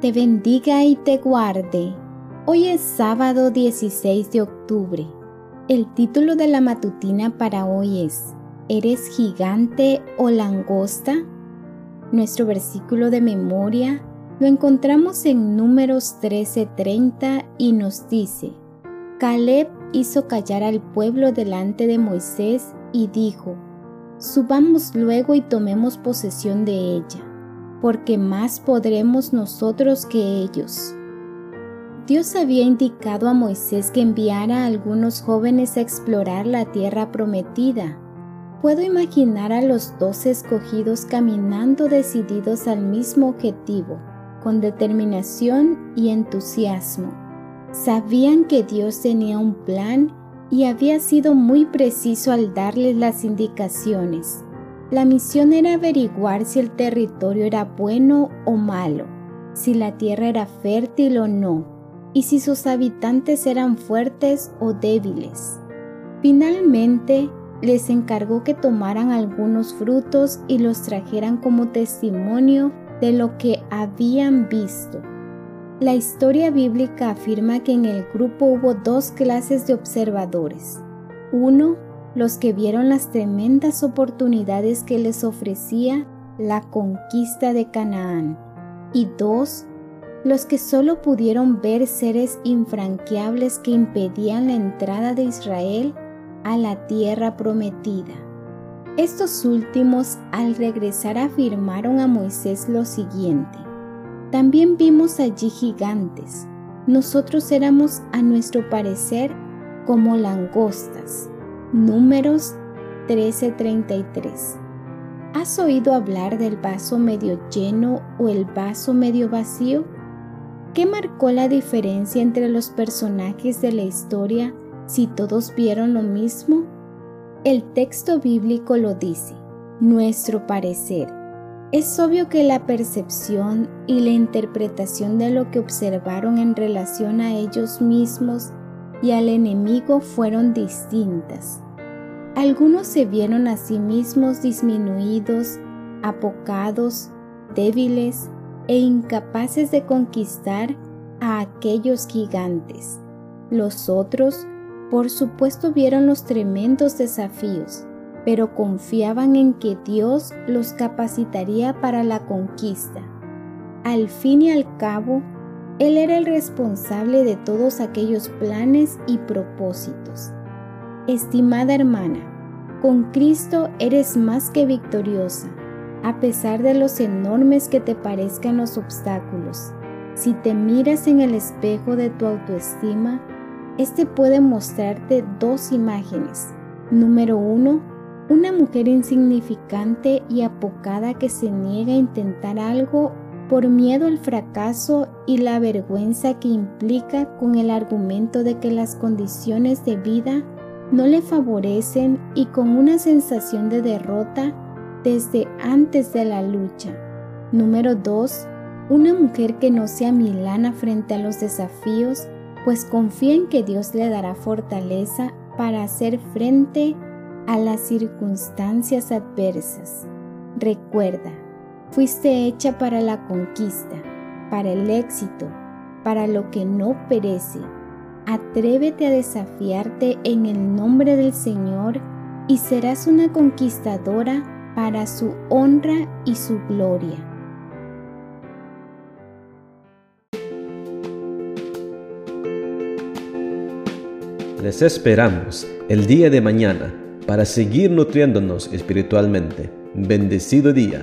te bendiga y te guarde. Hoy es sábado 16 de octubre. El título de la matutina para hoy es ¿Eres gigante o langosta? Nuestro versículo de memoria lo encontramos en números 13:30 y nos dice, Caleb hizo callar al pueblo delante de Moisés y dijo, Subamos luego y tomemos posesión de ella, porque más podremos nosotros que ellos. Dios había indicado a Moisés que enviara a algunos jóvenes a explorar la tierra prometida. Puedo imaginar a los dos escogidos caminando decididos al mismo objetivo, con determinación y entusiasmo. Sabían que Dios tenía un plan y había sido muy preciso al darles las indicaciones. La misión era averiguar si el territorio era bueno o malo, si la tierra era fértil o no, y si sus habitantes eran fuertes o débiles. Finalmente, les encargó que tomaran algunos frutos y los trajeran como testimonio de lo que habían visto. La historia bíblica afirma que en el grupo hubo dos clases de observadores. Uno, los que vieron las tremendas oportunidades que les ofrecía la conquista de Canaán. Y dos, los que solo pudieron ver seres infranqueables que impedían la entrada de Israel a la tierra prometida. Estos últimos al regresar afirmaron a Moisés lo siguiente. También vimos allí gigantes. Nosotros éramos a nuestro parecer como langostas. Números 13:33. ¿Has oído hablar del vaso medio lleno o el vaso medio vacío? ¿Qué marcó la diferencia entre los personajes de la historia si todos vieron lo mismo? El texto bíblico lo dice, nuestro parecer. Es obvio que la percepción y la interpretación de lo que observaron en relación a ellos mismos y al enemigo fueron distintas. Algunos se vieron a sí mismos disminuidos, apocados, débiles e incapaces de conquistar a aquellos gigantes. Los otros, por supuesto, vieron los tremendos desafíos pero confiaban en que Dios los capacitaría para la conquista. Al fin y al cabo, Él era el responsable de todos aquellos planes y propósitos. Estimada hermana, con Cristo eres más que victoriosa, a pesar de los enormes que te parezcan los obstáculos. Si te miras en el espejo de tu autoestima, este puede mostrarte dos imágenes. Número uno, una mujer insignificante y apocada que se niega a intentar algo por miedo al fracaso y la vergüenza que implica con el argumento de que las condiciones de vida no le favorecen y con una sensación de derrota desde antes de la lucha. Número 2. Una mujer que no sea milana frente a los desafíos, pues confía en que Dios le dará fortaleza para hacer frente a las circunstancias adversas. Recuerda, fuiste hecha para la conquista, para el éxito, para lo que no perece. Atrévete a desafiarte en el nombre del Señor y serás una conquistadora para su honra y su gloria. Les esperamos el día de mañana para seguir nutriéndonos espiritualmente. Bendecido día.